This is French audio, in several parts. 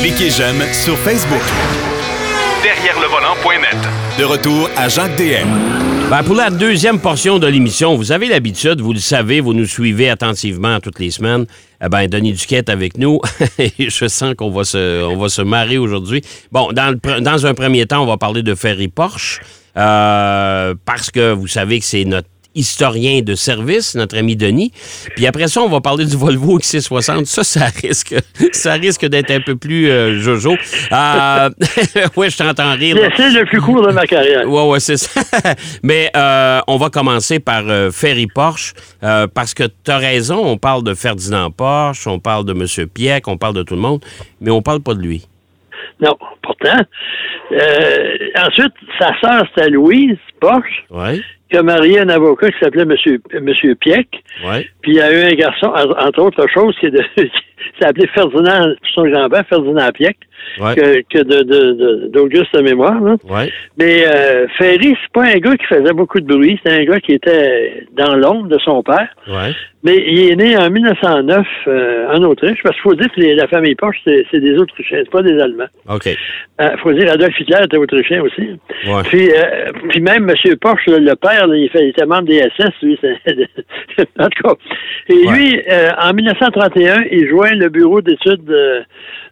Cliquez j'aime sur Facebook. Derrière le volant.net. De retour à Jacques DM. Ben, pour la deuxième portion de l'émission, vous avez l'habitude, vous le savez, vous nous suivez attentivement toutes les semaines. Eh ben, Denis Duquette avec nous. Je sens qu'on va se, on va se marrer aujourd'hui. Bon, dans, le, dans un premier temps, on va parler de Ferry Porsche. Euh, parce que vous savez que c'est notre historien de service, notre ami Denis. Puis après ça, on va parler du Volvo XC60. Ça, ça risque, ça risque d'être un peu plus euh, jojo. Euh, oui, je t'entends rire. C'est le plus court de ma carrière. Oui, oui, c'est ça. Mais euh, on va commencer par Ferry Porsche, parce que tu as raison, on parle de Ferdinand Porsche, on parle de M. Pieck, on parle de tout le monde, mais on parle pas de lui. Non, pourtant. ensuite, sa sœur, c'était Louise Porsche. Oui qui a marié un avocat qui s'appelait Monsieur, Monsieur Pieck. Ouais. Puis il y a eu un garçon, entre autres choses, qui, s'appelait Ferdinand, son grand-père, Ferdinand Pieck que, que d'Auguste de, de, mémoire. Mais euh, Ferry, c'est pas un gars qui faisait beaucoup de bruit, c'est un gars qui était dans l'ombre de son père. Mais il est né en 1909 euh, en Autriche, parce qu'il faut dire que la famille Porsche, c'est des Autrichiens, c'est pas des Allemands. OK. Il euh, faut dire Adolf Hitler était Autrichien aussi. Puis, euh, puis même M. Porsche, le père, il, fait, il était membre des SS, lui. en tout cas. Et lui, en 1931, il joint le bureau d'études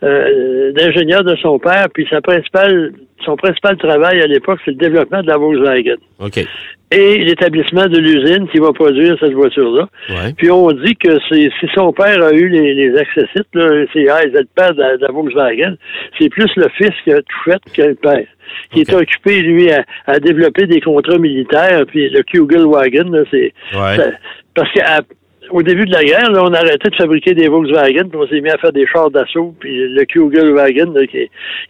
d'ingénieur de son père, puis sa principale, son principal travail à l'époque, c'est le développement de la Volkswagen. OK. Et l'établissement de l'usine qui va produire cette voiture-là. Puis on dit que si son père a eu les, les accessites, c'est ah, le père de la, Volkswagen, c'est plus le fils qui a tout fait que le père qui est occupé, lui, à, développer des contrats militaires, puis le Kugelwagen, c'est... Parce que au début de la guerre, on a arrêté de fabriquer des Volkswagen, puis on s'est mis à faire des chars d'assaut, puis le Kugelwagen, qui,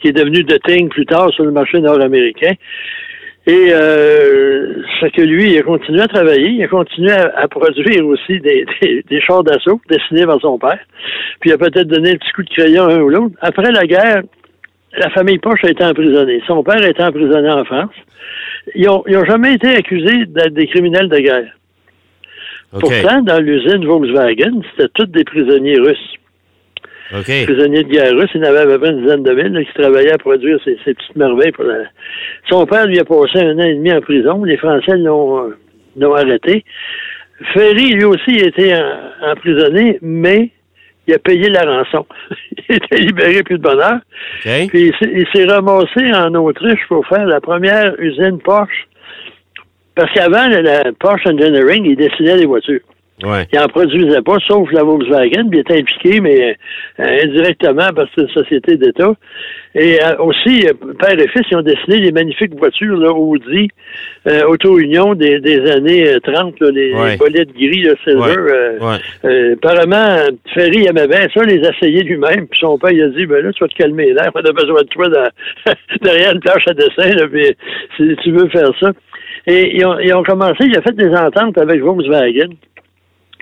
est, devenu de Ting plus tard sur le marché nord-américain. Et euh, ce que lui, il a continué à travailler, il a continué à, produire aussi des, des, chars d'assaut dessinés par son père. Puis il a peut-être donné un petit coup de crayon à un ou l'autre. Après la guerre, la famille Porsche a été emprisonnée. Son père a été emprisonné en France. Ils n'ont ont jamais été accusés d'être des criminels de guerre. Pourtant, dans l'usine Volkswagen, c'était tous des prisonniers russes. Prisonniers de guerre russes, il y en avait à peu près une dizaine de mille qui travaillaient à produire ces, petites merveilles. Pour Son père lui a passé un an et demi en prison. Les Français l'ont arrêté. Ferry, lui aussi, a été emprisonné, mais il a payé la rançon. il était libéré plus de bonheur. Puis il s'est ramassé en Autriche pour faire la première usine Porsche parce qu'avant, la Porsche Engineering, il dessinait des voitures. Ouais. Il n'en produisait pas, sauf la Volkswagen, puis il était impliqué, mais euh, indirectement parce que c'est une société d'État. Et euh, aussi, euh, père et fils, ils ont dessiné des magnifiques voitures là, Audi, Auto Union des, des années 30, les, bolides gris, là, silver. apparemment, Ferry aimait bien ça, les essayer lui-même, puis son père il a dit, ben là, tu vas te calmer là, on a besoin de toi derrière une tâche à dessin, là, puis si tu veux faire ça. Et ils ont, ils ont commencé, il a fait des ententes avec Volkswagen.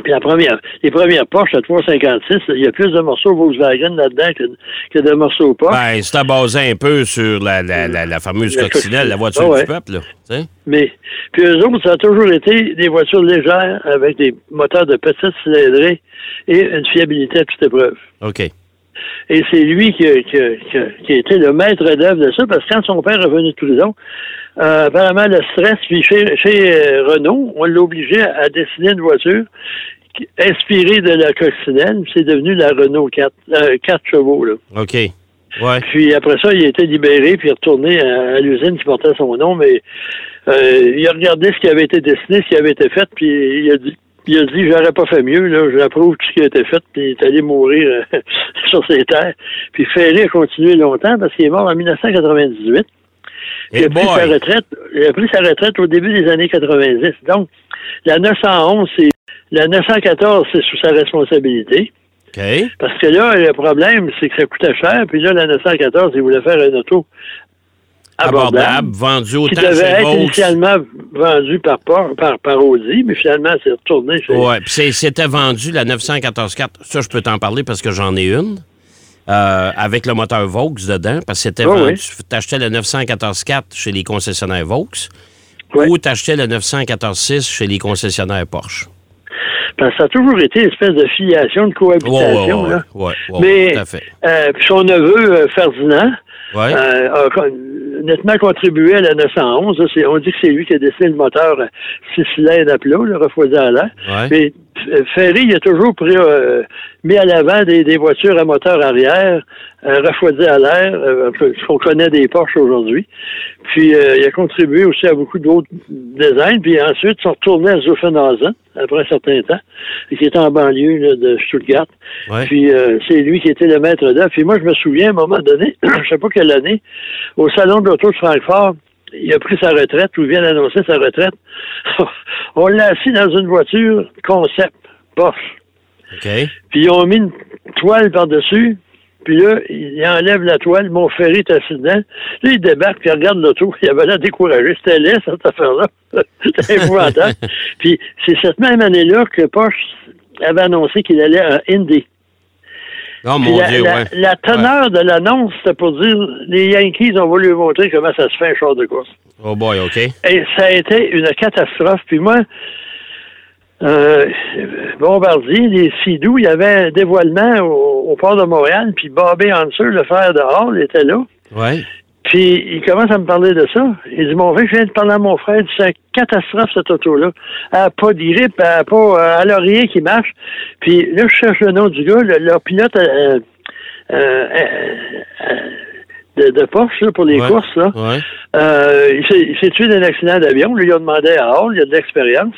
Puis la première, les premières Porsche à 356, il y a plus de morceaux Volkswagen là-dedans que, que, de morceaux Porsche. Ben, c'est basé un peu sur la, la, la, fameuse coccinelle, la voiture ah du peuple, là. Mais, puis eux autres, ça a toujours été des voitures légères avec des moteurs de petite cylindrée et une fiabilité à toute épreuve. OK. Et c'est lui qui, qui, qui, qui, a été le maître d'œuvre de ça, parce que quand son père est revenu de prison, euh, apparemment, le stress, puis chez, chez euh, Renault, on l'a obligé à, dessiner une voiture inspirée de la coccinelle. C'est devenu la Renault 4, 4 euh, chevaux. Là. OK. Ouais. Puis après ça, il a été libéré puis retourné à, l'usine qui portait son nom, mais il a regardé ce qui avait été dessiné, ce qui avait été fait, puis il a dit il a dit j'aurais pas fait mieux, là, j'approuve tout ce qui a été fait, puis il est allé mourir sur ses terres. Puis Ferré a continué longtemps parce qu'il est mort en 1998. Il a, pris sa retraite, il a pris sa retraite au début des années 90. Donc, la 911, c'est la 914, c'est sous sa responsabilité. Parce que là, le problème, c'est que ça coûtait cher. Puis là, la 914, il voulait faire un auto abordable, vendu autant qui devait être initialement vendu par, par, par Audi, mais finalement, c'est retourné chez... Oui, puis c'était vendu, la 914-4. Ça, je peux t'en parler parce que j'en ai une. Euh, avec le moteur Vaux dedans, parce que c'était vendu. Tu achetais le 914.4 chez les concessionnaires Vaux ou tu achetais le 914.6 chez les concessionnaires Porsche. Parce que ça a toujours été une espèce de filiation, de cohabitation. Ouais, ouais, là. ouais, ouais, Mais tout à fait. euh, puis son neveu, euh, Ferdinand, Ouais. euh, a nettement contribué à la 911. là. C'est- on dit que c'est lui qui a dessiné le moteur euh, six cylindres à plat, le refroidi à l'air. Ouais. Mais euh, Ferry, il a toujours pris, euh, mis à l'avant des, des voitures à moteur arrière, euh, refroidi à l'air, euh, un peu ce qu'on connaît des Porsche aujourd'hui. Puis euh, il a contribué aussi à beaucoup d'autres designs. Puis ensuite, ils sont retournés à Zuffenhausen après un certain temps, qui était en banlieue là, de Stuttgart. Ouais. Puis euh, c'est lui qui était le maître d'œuvre. Puis moi, je me souviens, à un moment donné, je sais pas quelle année, au salon de l'auto de Francfort, il a pris sa retraite, ou il vient d'annoncer sa retraite. On l'a assis dans une voiture concept, Porsche. OK. Puis ils ont mis une toile par-dessus. Puis là, il enlève la toile, mon ferry est assis dedans. Là, il débarque, puis il regarde l'auto. Il avait l'air découragé. C'était laid, cette affaire-là. C'était épouvantable. puis c'est cette même année-là que Porsche avait annoncé qu'il allait à Indy. Oh mon la, Dieu, ouais. la teneur de l'annonce, c'était pour dire les Yankees ont voulu montrer comment ça se fait un char de course. Oh boy, OK. Et ça a été une catastrophe. Puis moi, euh, Bombardier, les Sidou, il y avait un dévoilement au, au port de Montréal, puis Bobby Hanser, le frère de Hall, était là. Ouais. Puis il commence à me parler de ça. Il dit Mon frère, je viens de parler à mon frère, c'est une catastrophe cette auto-là. Elle n'a pas de grippe, elle n'a pas euh, elle a rien qui marche. Puis là, je cherche le nom du gars, le, leur pilote euh, euh, euh, de, de Porsche là, pour les Ouais. courses. Là. Ouais. Euh, il s'est- il s'est tué d'un accident d'avion. Lui, il a demandé à Hall, il a de l'expérience.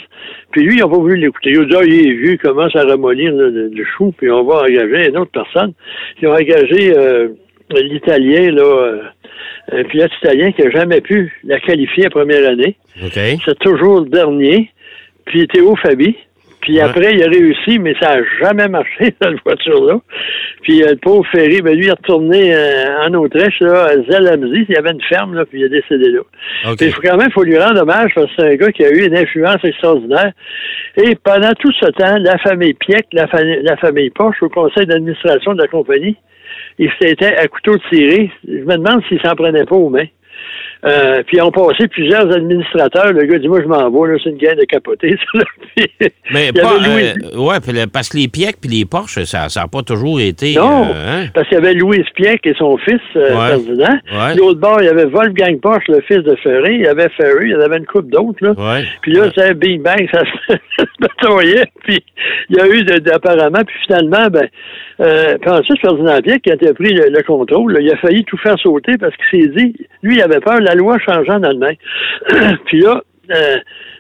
Puis lui, ils n'ont pas voulu l'écouter. Ils ont dit, ah, il est il commence à ramollir le, le- le chou, puis on va engager une autre personne. Ils ont engagé euh, l'Italien, là, euh, un pilote italien qui n'a jamais pu la qualifier la première année. OK. C'est toujours le dernier. Puis Théo Fabi. Puis après, il a réussi, mais ça n'a jamais marché, cette voiture-là. Puis euh, le pauvre Ferry, ben, lui, il est retourné euh, en Autriche, là, à Zellamzi. Il y avait une ferme, là, puis il est décédé là. OK. Puis il faut quand même, faut lui rendre hommage parce que c'est un gars qui a eu une influence extraordinaire. Et pendant tout ce temps, la famille Pieck, la, famille, la famille Porsche, au conseil d'administration de la compagnie, ils s'étaient à couteau tiré. Je me demande s'ils s'en prenaient pas aux mains. Euh, puis ils ont passé plusieurs administrateurs. Le gars dit Moi, je m'en vais, là, c'est une gang de capoter, ça. là. Puis, Mais pas. euh, ouais, parce que les Pieck puis les Porsche, ça n'a pas toujours été. Non, euh, hein? parce qu'il y avait Louis Pieck et son fils, euh, Ouais. Ferdinand. Ouais. L'autre bord, il y avait Wolfgang Porsche, le fils de Ferry. Il y avait Ferry, il y avait une coupe d'autres. Là. Ouais. Puis là, c'est Big Bang, ça bataillait. Puis il y a eu de- apparemment, puis finalement, ben, euh, ensuite, Ferdinand Pieck, qui a pris le, le contrôle, là, il a failli tout faire sauter parce qu'il s'est dit, lui, il avait peur, la loi changeait en Allemagne. puis là, euh,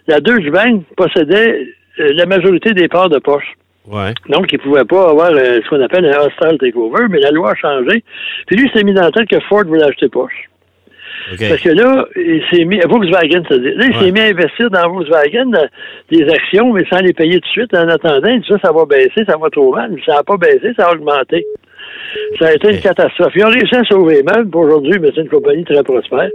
la Deutsche Bank possédait euh, la majorité des parts de Porsche. Ouais. Donc, il ne pouvait pas avoir euh, ce qu'on appelle un hostile takeover, mais la loi a changé. Puis lui, il s'est mis dans la tête que Ford voulait acheter Porsche. Parce que là, il s'est mis, Volkswagen, là, il Ouais. s'est mis à investir dans Volkswagen euh, des actions, mais sans les payer tout de suite. En attendant, il dit ça, ça va baisser, ça va trop mal. Ça n'a pas baissé, ça a augmenté. Ça a été une catastrophe. Ils ont réussi à sauver pour aujourd'hui, mais c'est une compagnie très prospère.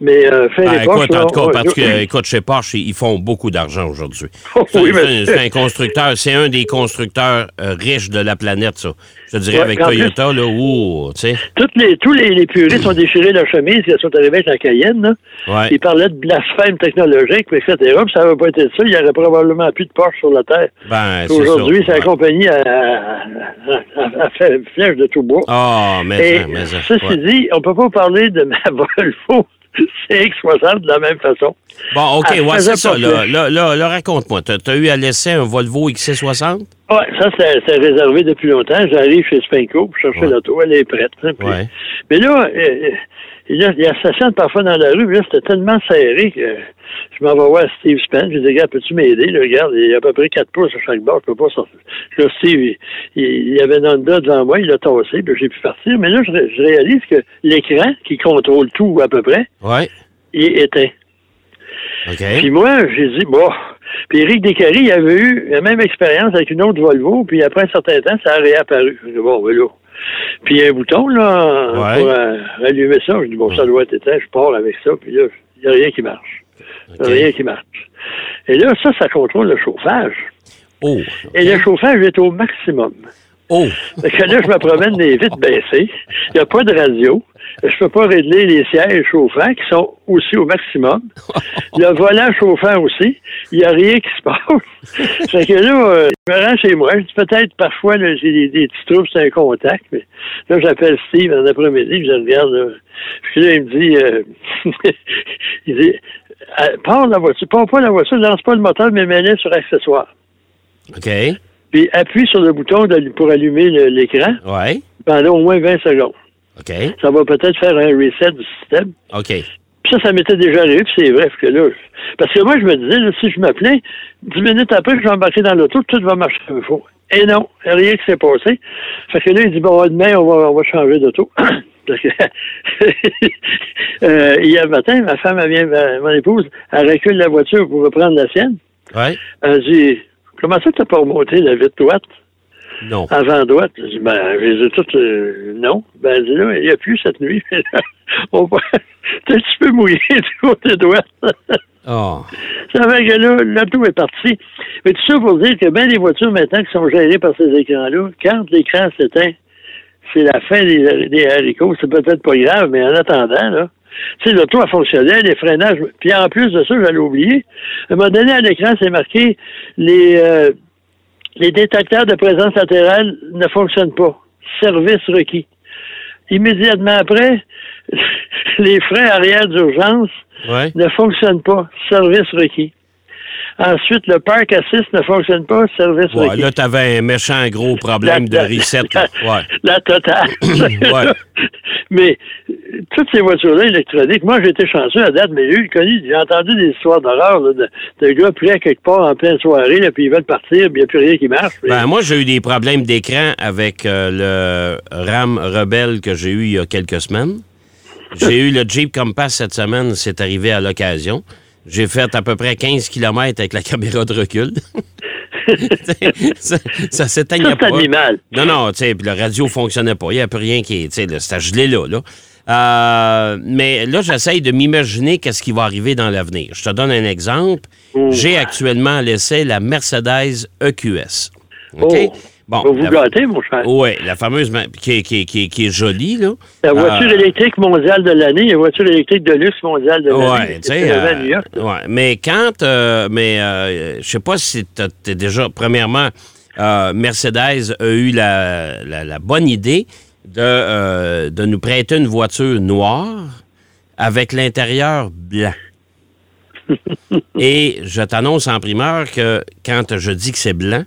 Mais euh, Porsche, écoute, en tout cas, on- parce que, écoute, chez Porsche, ils font beaucoup d'argent aujourd'hui. Oh, C'est oui, c'est un constructeur, c'est un des constructeurs euh, riches de la planète, ça. Je dirais Ouais, avec plus- Toyota, là, ouh, tu sais. Toutes les, tous les, les puristes ont déchiré leur chemise ils sont arrivés avec la Cayenne. Là. Ouais. Ils parlaient de blasphème technologique, etc. Puis ça n'avait pas été ça. Il n'y aurait probablement plus de Porsche sur la Terre. Ben, c'est Aujourd'hui, c'est la compagnie à, à, à- flèche de tout bois. Ah, mais, Et ça, mais ça, ceci ouais. dit, on peut pas parler de ma Volvo CX-60 de la même façon. Bon, OK, ouais, c'est ça. Là, là, raconte-moi. T'as as eu à laisser un Volvo XC60? Ouais, ça, c'est réservé depuis longtemps. J'arrive chez Spenco pour chercher Ouais. l'auto. Elle est prête. hein, puis- Ouais. Mais là, euh, euh, là, il stationne parfois dans la rue, mais là, c'était tellement serré que je m'en vais voir Steve Spence. Je lui dis, gars, peux-tu m'aider? Là, regarde, il y a à peu près 4 pouces à chaque bord, je peux pas sortir. Là, Steve, il, il, il y avait une Honda devant moi, il l'a tassé, puis j'ai pu partir. Mais là, je, ré- je réalise que l'écran, qui contrôle tout à peu près, Ouais. il est éteint. OK. Puis moi, j'ai dit, bon. Puis Éric Descaries, il avait eu la même expérience avec une autre Volvo, puis après un certain temps, ça a réapparu. Je dis, bon, ben là. Puis il y a un bouton, là, Ouais. pour euh, allumer ça. Je dis, bon, ça doit être éteint, je pars avec ça, puis là, il n'y a rien qui marche. Il n'y a rien qui marche. Et là, ça, ça contrôle le chauffage. Oh. Et le chauffage est au maximum. Oh! Fait que là, je me promène les vitres baissées. Il n'y a pas de radio. Je peux pas régler les sièges chauffants qui sont aussi au maximum. Le volant chauffant aussi. Il n'y a rien qui se passe. fait que là, euh, je me rends chez moi. Je dis peut-être parfois, j'ai des, des petits troubles, c'est un contact. Mais là, j'appelle Steve en après-midi, je regarde. Là. Puis là, il me dit, euh, il dit, euh, pars la voiture, pars pas la voiture, lance pas le moteur, mais mets-le sur accessoire. OK. Puis appuie sur le bouton de- pour allumer l'écran Ouais. pendant au moins 20 secondes. OK. Ça va peut-être faire un reset du système. OK. Puis ça, ça m'était déjà arrivé, puis c'est vrai, parce que là, parce que moi, je me disais, là, si je m'appelais, dix minutes après, je vais embarquer dans l'auto, tout va marcher comme il faut. Et non, rien qui s'est passé. Fait que là, il dit, bon, demain, on va, on va changer d'auto. Parce que, euh, hier matin, ma femme, elle vient, ma- mon épouse, elle recule la voiture pour reprendre la sienne. Ouais. Elle dit, comment ça, t'as pas remonté la vitre droite? Non. avant droite. Je dis, ben, je les ai toutes, euh, non. Ben, dit, là, il n'y a plus cette nuit. On va, t'es un petit peu mouillé du côté droite. Oh. Ça fait que là, l'auto est parti. Mais tout ça pour dire que bien les voitures maintenant qui sont gérées par ces écrans-là, quand l'écran s'éteint, c'est la fin des, des haricots. C'est peut-être pas grave, mais en attendant, là, tu sais, l'auto a fonctionné, les freinages. Puis en plus de ça, j'allais oublier, à un moment donné, à l'écran, c'est marqué les, euh, les détecteurs de présence latérale ne fonctionnent pas. Service requis. Immédiatement après, les freins arrière d'urgence Ouais. ne fonctionnent pas. Service requis. Ensuite, le parc assist ne fonctionne pas. Service Ouais, là, t'avais un méchant gros problème de reset. Ouais. La totale. Ouais. Mais toutes ces voitures-là électroniques, moi j'ai été chanceux à date, mais j'ai eu connu, j'ai entendu des histoires d'horreur de, de gars pris à quelque part en pleine soirée, là, puis ils veulent partir, puis il n'y a plus rien qui marche. puis- Ben, moi, j'ai eu des problèmes d'écran avec euh, le RAM Rebelle que j'ai eu il y a quelques semaines. J'ai eu le Jeep Compass cette semaine, c'est arrivé à l'occasion. J'ai fait à peu près 15 km avec la caméra de recul. ça ça s'éteignait Ça, pas. animal. Non, non, tu sais, puis le radio fonctionnait pas. Il n'y a plus rien qui est. Tu sais, là, c'était gelé là. là. Euh, mais là, j'essaye de m'imaginer qu'est-ce qui va arriver dans l'avenir. Je te donne un exemple. J'ai actuellement laissé la Mercedes EQS. OK? Oh. Bon. Va vous la- gâter, mon cher. oui, la fameuse qui, est- qui est- qui est- qui est jolie, là. La voiture Euh, électrique mondiale de l'année, la voiture électrique de luxe mondiale de l'année. Tu à euh, ouais, mais quand. euh, mais euh, je sais pas si t'as- t'es déjà. Premièrement, euh, Mercedes a eu la, la- la bonne idée de, de nous prêter une voiture noire avec l'intérieur blanc. Et je t'annonce en primeur que quand je dis que c'est blanc,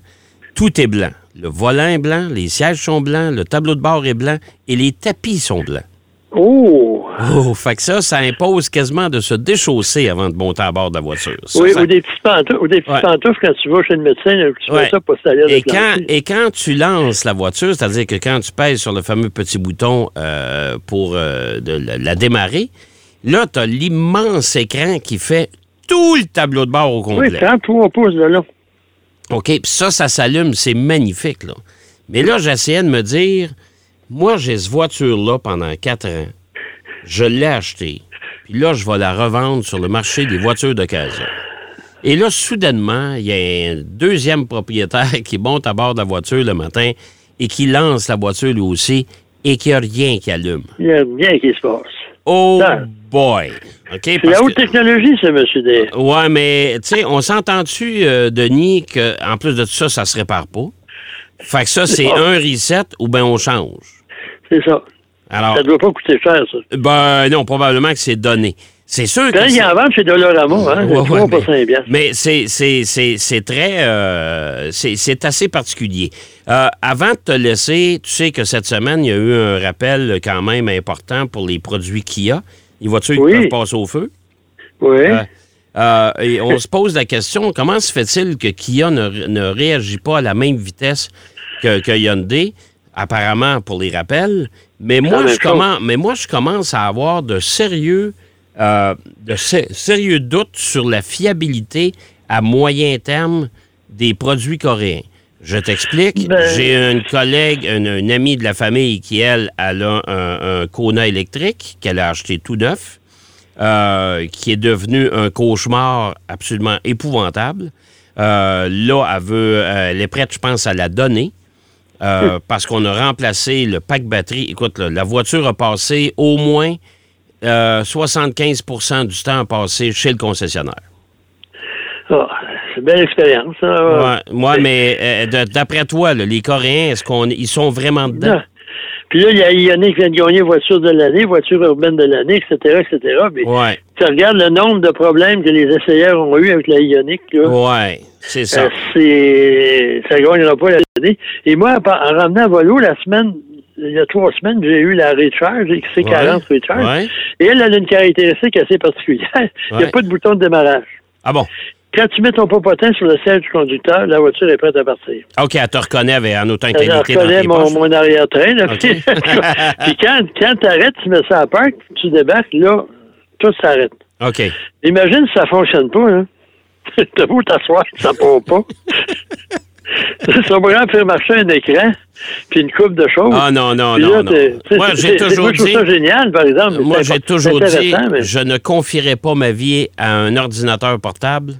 tout est blanc. Le volant est blanc, les sièges sont blancs, le tableau de bord est blanc et les tapis sont blancs. Oh! Oh, fait que ça, ça impose quasiment de se déchausser avant de monter à bord de la voiture. Ça, oui, ça- ou des petites pantoufles, ou des petites Ouais. pantoufles quand tu vas chez le médecin, tu Ouais. fais ça pour Et quand, et quand tu lances la voiture, c'est-à-dire que quand tu pèses sur le fameux petit bouton euh, pour euh, de la, la démarrer, là, tu as l'immense écran qui fait tout le tableau de bord au Oui, complet. 33 pouces de long. OK, puis ça, ça s'allume, c'est magnifique, là. Mais là, j'essayais de me dire, moi, j'ai cette voiture-là pendant quatre ans. Je l'ai achetée. Puis là, je vais la revendre sur le marché des voitures d'occasion. Et là, soudainement, il y a un deuxième propriétaire qui monte à bord de la voiture le matin et qui lance la voiture lui aussi et qu'il n'y a rien qui allume. Il y a rien qui se passe. Oh. Boy! C'est la haute que- technologie, ça, monsieur Day. Ouais, mais tu sais, on s'entend-tu, euh, Denis, qu'en plus de tout ça, ça se répare pas? Fait que ça, c'est un reset ou bien on change? C'est ça. Alors, Ça doit pas coûter cher, ça. ben non, probablement que c'est donné. C'est sûr que. Quand il c'est- en vend chez Dollarama, hein, Ouais, c'est ouais, 3 pour mais- 5 piastres. Mais c'est, très. euh, c'est, c'est assez particulier. Euh, avant de te laisser, tu sais que cette semaine, il y a eu un rappel quand même important pour les produits Kia. Les voitures Oui. qui peuvent passer au feu. Oui. Euh, euh, et on se pose la question, comment se fait-il que Kia ne, ne réagit pas à la même vitesse que, que Hyundai, apparemment pour les rappels, mais moi, je commence, mais moi, je commence à avoir de sérieux, euh, de sé- sérieux doutes sur la fiabilité à moyen terme des produits coréens. Je t'explique. Ben- J'ai une collègue, une, une amie de la famille qui, elle, elle a un, un Kona électrique qu'elle a acheté tout neuf euh, qui est devenu un cauchemar absolument épouvantable. Euh, là, elle, veut, euh, elle est prête, je pense, à la donner. euh, parce qu'on a remplacé le pack batterie. Écoute, là, la voiture a passé au moins euh, 75% du temps passé chez le concessionnaire. Ah, c'est une belle expérience. hein. Ouais, moi, mais euh, d'après toi, là, les Coréens, est-ce qu'on ils sont vraiment dedans? Non. Puis là, il y a Yannick qui vient de gagner voiture de l'année, voiture urbaine de l'année, etc., etc. Mais Ouais, tu regardes le nombre de problèmes que les essayeurs ont eu avec la Ioniq, ouais, c'est ça. Euh, c'est, ça gagnera pas l'année. Et moi, en, en ramenant à Volo, la semaine, il y a trois semaines, j'ai eu la Recharge, XC40 Recharge. Ouais. Et elle, elle a une caractéristique assez particulière. Il n'y a pas de bouton de démarrage. Ah bon? Quand tu mets ton popotin sur le siège du conducteur, la voiture est prête à partir. OK, elle te reconnaît avec, en autant que Elle dans reconnaît mon, mon arrière-train. Puis quand, quand tu arrêtes, tu mets ça à parc, tu débarques, là, tout s'arrête. OK. Imagine si ça fonctionne pas, hein. T'as beau t'asseoir, ça part pas. ça pourrait faire marcher un écran, puis une coupe de choses. Ah non, non, non, Moi, j'ai toujours moi, je trouve dit... ça génial, par exemple. Moi, j'ai toujours dit, mais- je ne confierai pas ma vie à un ordinateur portable,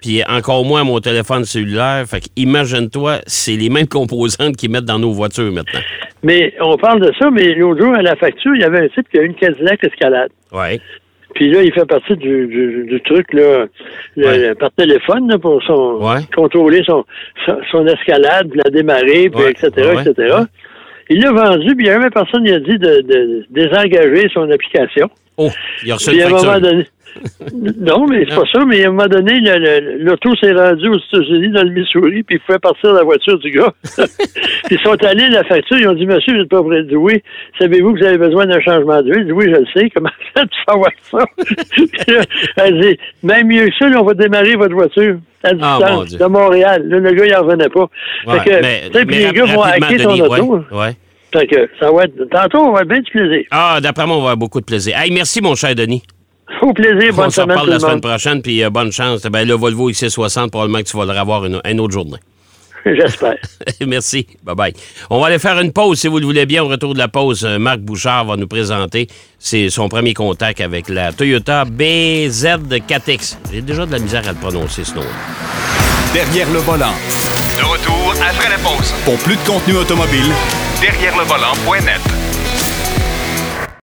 puis encore moins mon téléphone cellulaire. Fait que imagine-toi, c'est les mêmes composantes qu'ils mettent dans nos voitures maintenant. Mais on parle de ça, mais l'autre jour, à la facture, il y avait un type qui a une Cadillac Escalade. Ouais. Puis là, il fait partie du, du, du truc là, le- Ouais. le- par téléphone là, pour son, Ouais. contrôler son, son, son escalade, puis la démarrer, puis Ouais. etc., etc. Il l'a vendu, puis il y a même personne qui a dit de, de désengager son application. Oh, il a reçu Puis une à un moment donné. Non, mais c'est pas ça, mais à un moment donné, l'auto s'est rendu aux États-Unis, dans le Missouri, puis il pouvait partir la voiture du gars. puis ils sont allés à la facture, ils ont dit, monsieur, vous n'êtes pas prêt. Dit, oui, savez-vous que vous avez besoin d'un changement d'huile? Il dit, oui, je le sais, comment faites-vous savoir ça? Elle dit, même mieux que ça, là, on va démarrer votre voiture à Ah, distance mon Dieu. de Montréal. Là, le gars, il en revenait pas. Ouais, fait que, mais- tu mais les gars vont hacker ton auto. ouais, ouais. Fait que ça va être, tantôt, on va avoir bien du plaisir. Ah, d'après moi, on va avoir beaucoup de plaisir. Hey, merci, mon cher Denis. Au plaisir, on bonne se semaine reparle la semaine prochaine, puis euh, bonne chance. Ben, le Volvo XC60, probablement que tu vas le revoir une, une autre journée. J'espère. Merci. Bye-bye. On va aller faire une pause, si vous le voulez bien. Au retour de la pause, euh, Marc Bouchard va nous présenter c'est son premier contact avec la Toyota BZ4X. J'ai déjà de la misère à le prononcer, ce nom Derrière le volant. De retour après la pause. Pour plus de contenu automobile, Derrière le volant.net.